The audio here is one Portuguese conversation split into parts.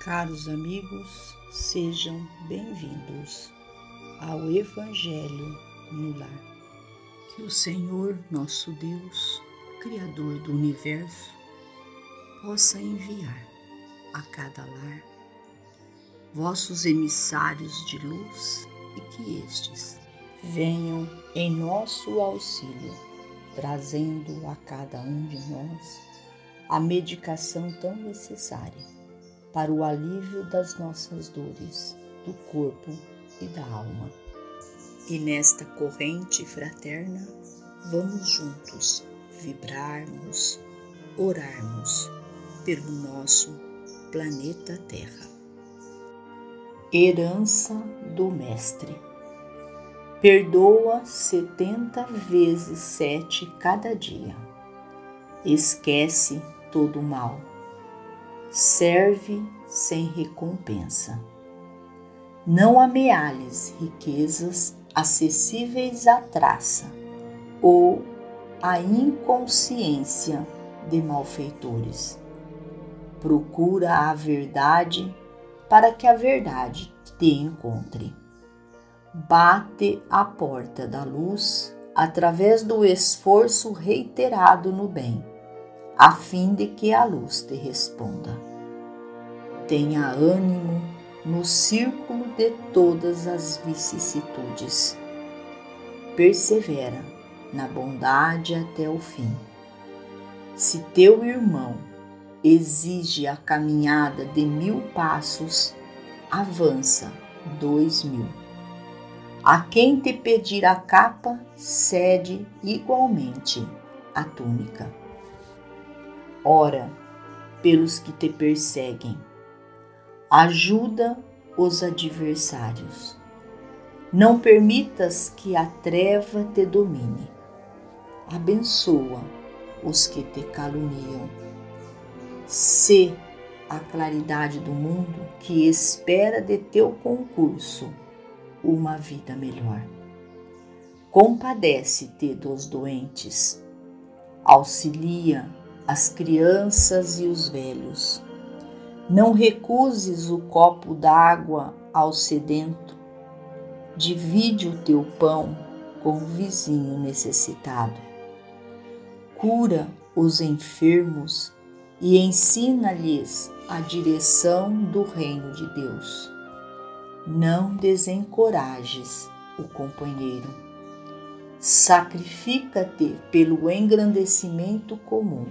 Caros amigos, sejam bem-vindos ao Evangelho no Lar. Que o Senhor, nosso Deus, Criador do universo, possa enviar a cada lar vossos emissários de luz e que estes venham em nosso auxílio, trazendo a cada um de nós a medicação tão necessária para o alívio das nossas dores, do corpo e da alma. E nesta corrente fraterna, vamos juntos vibrarmos, orarmos pelo nosso planeta Terra. Herança do Mestre. Perdoa setenta vezes sete cada dia. Esquece todo o mal serve sem recompensa. Não amealhes riquezas acessíveis à traça ou à inconsciência de malfeitores. Procura a verdade para que a verdade te encontre. Bate a porta da luz através do esforço reiterado no bem a fim de que a luz te responda. Tenha ânimo no círculo de todas as vicissitudes. Persevera na bondade até o fim. Se teu irmão exige a caminhada de mil passos, avança dois mil. A quem te pedir a capa, cede igualmente a túnica. Ora pelos que te perseguem. Ajuda os adversários. Não permitas que a treva te domine. Abençoa os que te caluniam. Sê a claridade do mundo que espera de teu concurso uma vida melhor. Compadece-te dos doentes, auxilia as crianças e os velhos. Não recuses o copo d'água ao sedento. Divide o teu pão com o vizinho necessitado. Cura os enfermos e ensina-lhes a direção do reino de Deus. Não desencorajes o companheiro. Sacrifica-te pelo engrandecimento comum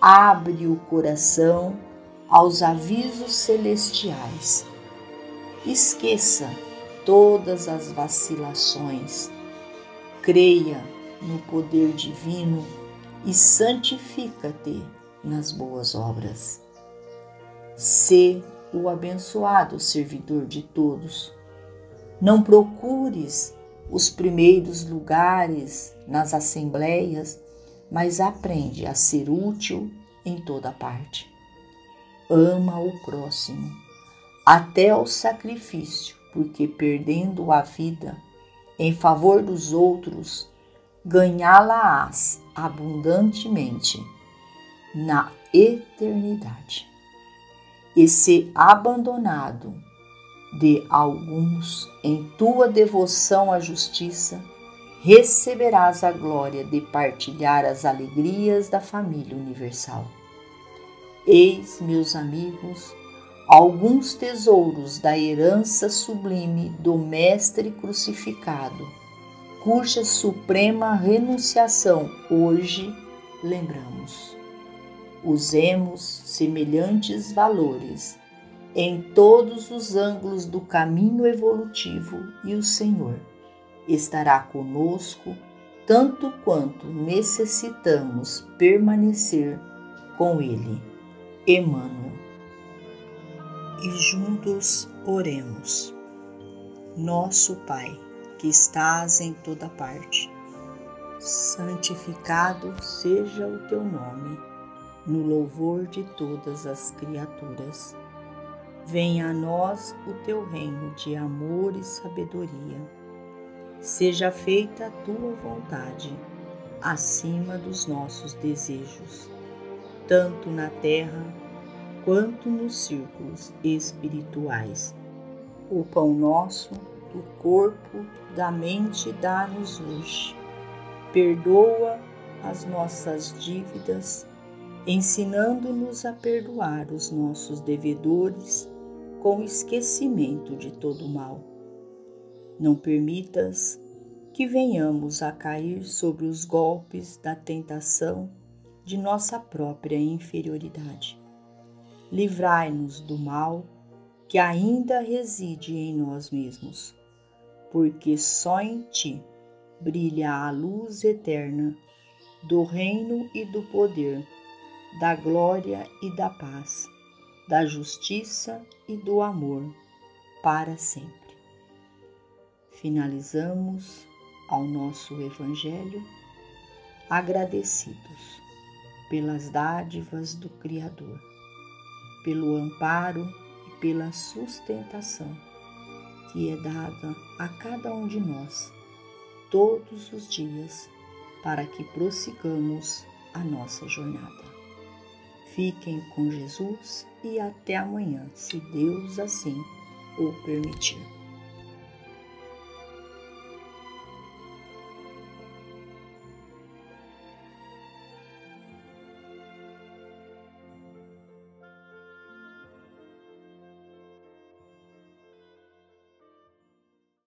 abre o coração aos avisos celestiais. Esqueça todas as vacilações, creia no poder divino e santifica-te nas boas obras. Sê o abençoado servidor de todos. Não procures os primeiros lugares nas assembleias mas aprende a ser útil em toda parte. Ama o próximo, até o sacrifício, porque perdendo a vida em favor dos outros, ganhá-la-ás abundantemente na eternidade. E ser abandonado de alguns em tua devoção à justiça, receberás a glória de partilhar as alegrias da família universal. Eis, meus amigos, alguns tesouros da herança sublime do Mestre crucificado, cuja suprema renunciação hoje lembramos. Usemos semelhantes valores em todos os ângulos do caminho evolutivo e o Senhor estará conosco tanto quanto necessitamos permanecer com Ele. Emmanuel. E juntos oremos. Nosso Pai, que estás em toda parte, santificado seja o teu nome, no louvor de todas as criaturas. Venha a nós o teu reino de amor e sabedoria Seja feita a tua vontade, acima dos nossos desejos, tanto na terra quanto nos círculos espirituais. O pão nosso, do corpo, da mente, dá-nos hoje. Perdoa as nossas dívidas, ensinando-nos a perdoar os nossos devedores com esquecimento de todo mal. Não permitas que venhamos a cair sobre os golpes da tentação de nossa própria inferioridade. Livrai-nos do mal que ainda reside em nós mesmos, porque só em Ti brilha a luz eterna do reino e do poder, da glória e da paz, da justiça e do amor para sempre. Finalizamos ao nosso Evangelho, agradecidos pelas dádivas do Criador, pelo amparo e pela sustentação que é dada a cada um de nós todos os dias para que prossigamos a nossa jornada. Fiquem com Jesus e até amanhã, se Deus assim o permitir.